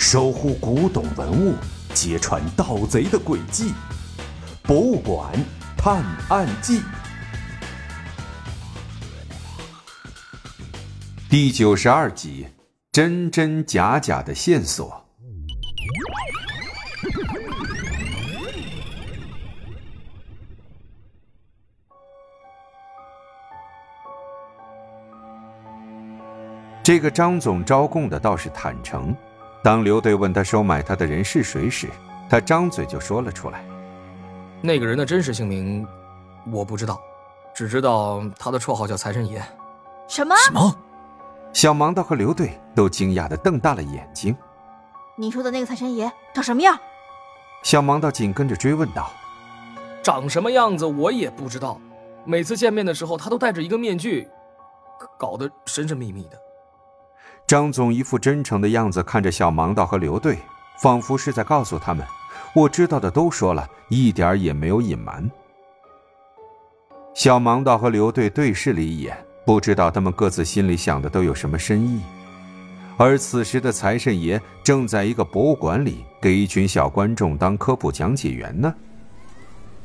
守护古董文物，揭穿盗贼的诡计。博物馆探案记第九十二集：真真假假的线索。这个张总招供的倒是坦诚。当刘队问他收买他的人是谁时，他张嘴就说了出来：“那个人的真实姓名我不知道，只知道他的绰号叫财神爷。”什么？什么？小盲道和刘队都惊讶的瞪大了眼睛。你说的那个财神爷长什么样？小盲道紧跟着追问道：“长什么样子我也不知道，每次见面的时候他都戴着一个面具，搞得神神秘秘的。”张总一副真诚的样子看着小盲道和刘队，仿佛是在告诉他们：“我知道的都说了，一点也没有隐瞒。”小盲道和刘队对视了一眼，不知道他们各自心里想的都有什么深意。而此时的财神爷正在一个博物馆里给一群小观众当科普讲解员呢。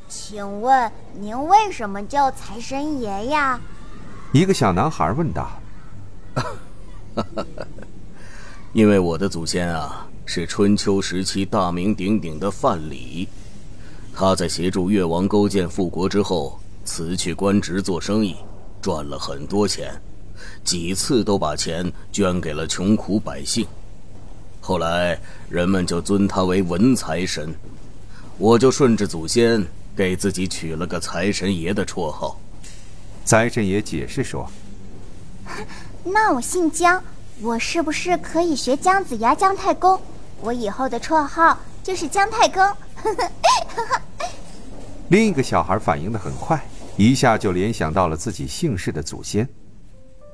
请问您为什么叫财神爷呀？一个小男孩问道。因为我的祖先啊是春秋时期大名鼎鼎的范蠡，他在协助越王勾践复国之后辞去官职做生意，赚了很多钱，几次都把钱捐给了穷苦百姓。后来人们就尊他为文财神，我就顺着祖先给自己取了个财神爷的绰号。财神爷解释说。那我姓姜，我是不是可以学姜子牙姜太公？我以后的绰号就是姜太公。另一个小孩反应的很快，一下就联想到了自己姓氏的祖先。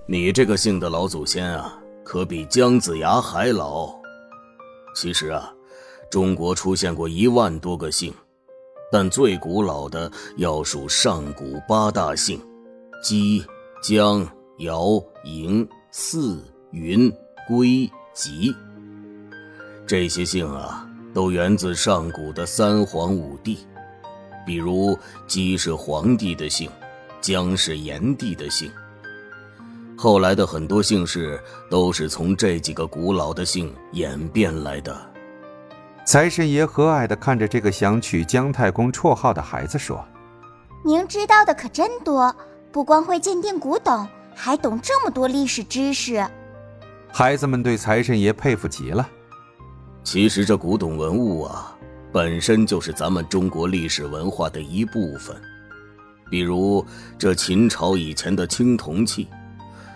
你这个姓的老祖先啊，可比姜子牙还老。其实啊，中国出现过一万多个姓，但最古老的要数上古八大姓：姬、姜。尧、嬴、姒、云、归、吉，这些姓啊，都源自上古的三皇五帝。比如，姬是皇帝的姓，姜是炎帝的姓。后来的很多姓氏都是从这几个古老的姓演变来的。财神爷和蔼地看着这个想取姜太公绰号的孩子说：“您知道的可真多，不光会鉴定古董。”还懂这么多历史知识，孩子们对财神爷佩服极了。其实这古董文物啊，本身就是咱们中国历史文化的一部分。比如这秦朝以前的青铜器，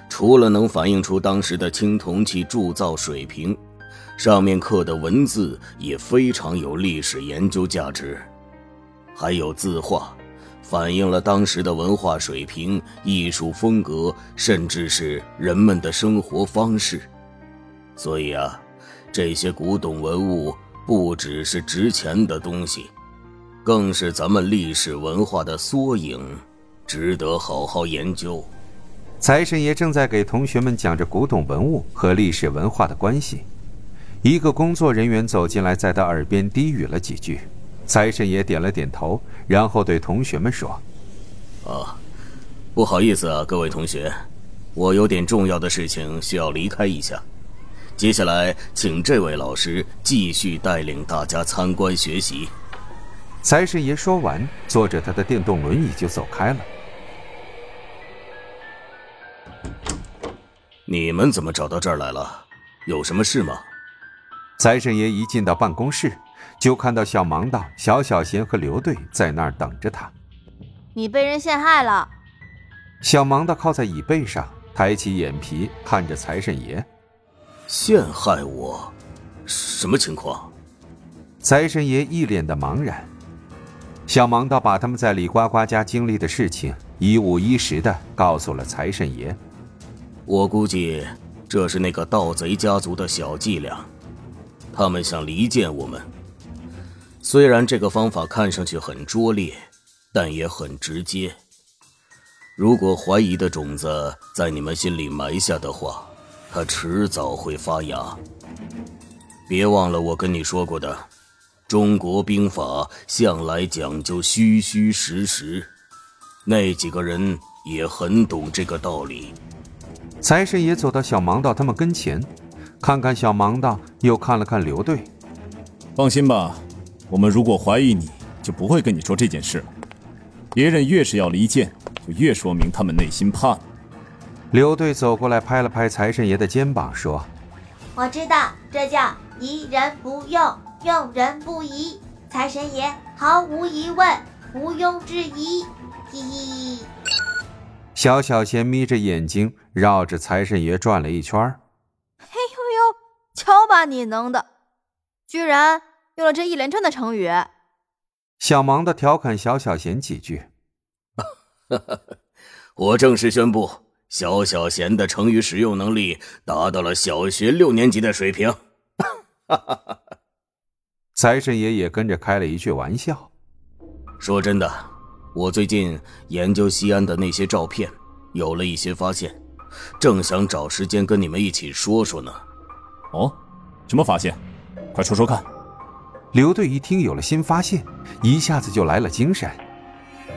除了能反映出当时的青铜器铸造水平，上面刻的文字也非常有历史研究价值。还有字画。反映了当时的文化水平、艺术风格，甚至是人们的生活方式。所以啊，这些古董文物不只是值钱的东西，更是咱们历史文化的缩影，值得好好研究。财神爷正在给同学们讲着古董文物和历史文化的关系。一个工作人员走进来，在他耳边低语了几句。财神爷点了点头，然后对同学们说：“啊，不好意思啊，各位同学，我有点重要的事情需要离开一下。接下来，请这位老师继续带领大家参观学习。”财神爷说完，坐着他的电动轮椅就走开了。你们怎么找到这儿来了？有什么事吗？财神爷一进到办公室。就看到小盲道、小小贤和刘队在那儿等着他。你被人陷害了。小盲道靠在椅背上，抬起眼皮看着财神爷。陷害我？什么情况？财神爷一脸的茫然。小盲道把他们在李呱呱家经历的事情一五一十的告诉了财神爷。我估计这是那个盗贼家族的小伎俩，他们想离间我们。虽然这个方法看上去很拙劣，但也很直接。如果怀疑的种子在你们心里埋下的话，它迟早会发芽。别忘了我跟你说过的，中国兵法向来讲究虚虚实实，那几个人也很懂这个道理。财神爷走到小盲道他们跟前，看看小盲道，又看了看刘队。放心吧，我们如果怀疑你，就不会跟你说这件事了。别人越是要离间，就越说明他们内心怕你。刘队走过来，拍了拍财神爷的肩膀，说：“我知道，这叫疑人不用，用人不疑。财神爷毫无疑问，毋庸置疑。”嘿嘿。小小贤眯着眼睛，绕着财神爷转了一圈嘿呦呦，瞧把你能的，居然用了这一连串的成语。小忙的调侃小小贤几句。我正式宣布，小小贤的成语使用能力达到了小学六年级的水平。财神爷也跟着开了一句玩笑。说真的。我最近研究西安的那些照片，有了一些发现，正想找时间跟你们一起说说呢。哦，什么发现？快说说看。刘队一听有了新发现，一下子就来了精神。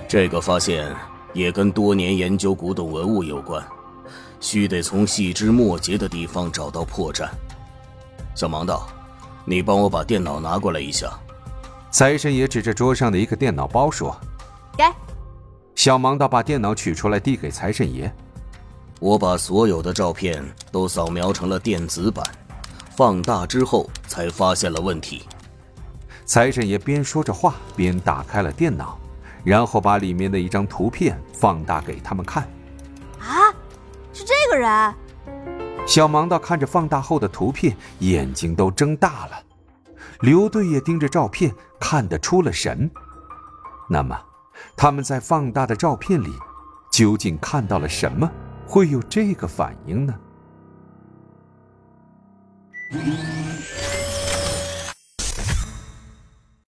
这个发现也跟多年研究古董文物有关，需得从细枝末节的地方找到破绽。小盲道，你帮我把电脑拿过来一下。财神爷指着桌上的一个电脑包说。给，小盲道把电脑取出来递给财神爷。我把所有的照片都扫描成了电子版，放大之后才发现了问题。财神爷边说着话边打开了电脑，然后把里面的一张图片放大给他们看。啊，是这个人！小盲道看着放大后的图片，眼睛都睁大了。刘队也盯着照片，看得出了神。那么。他们在放大的照片里，究竟看到了什么？会有这个反应呢？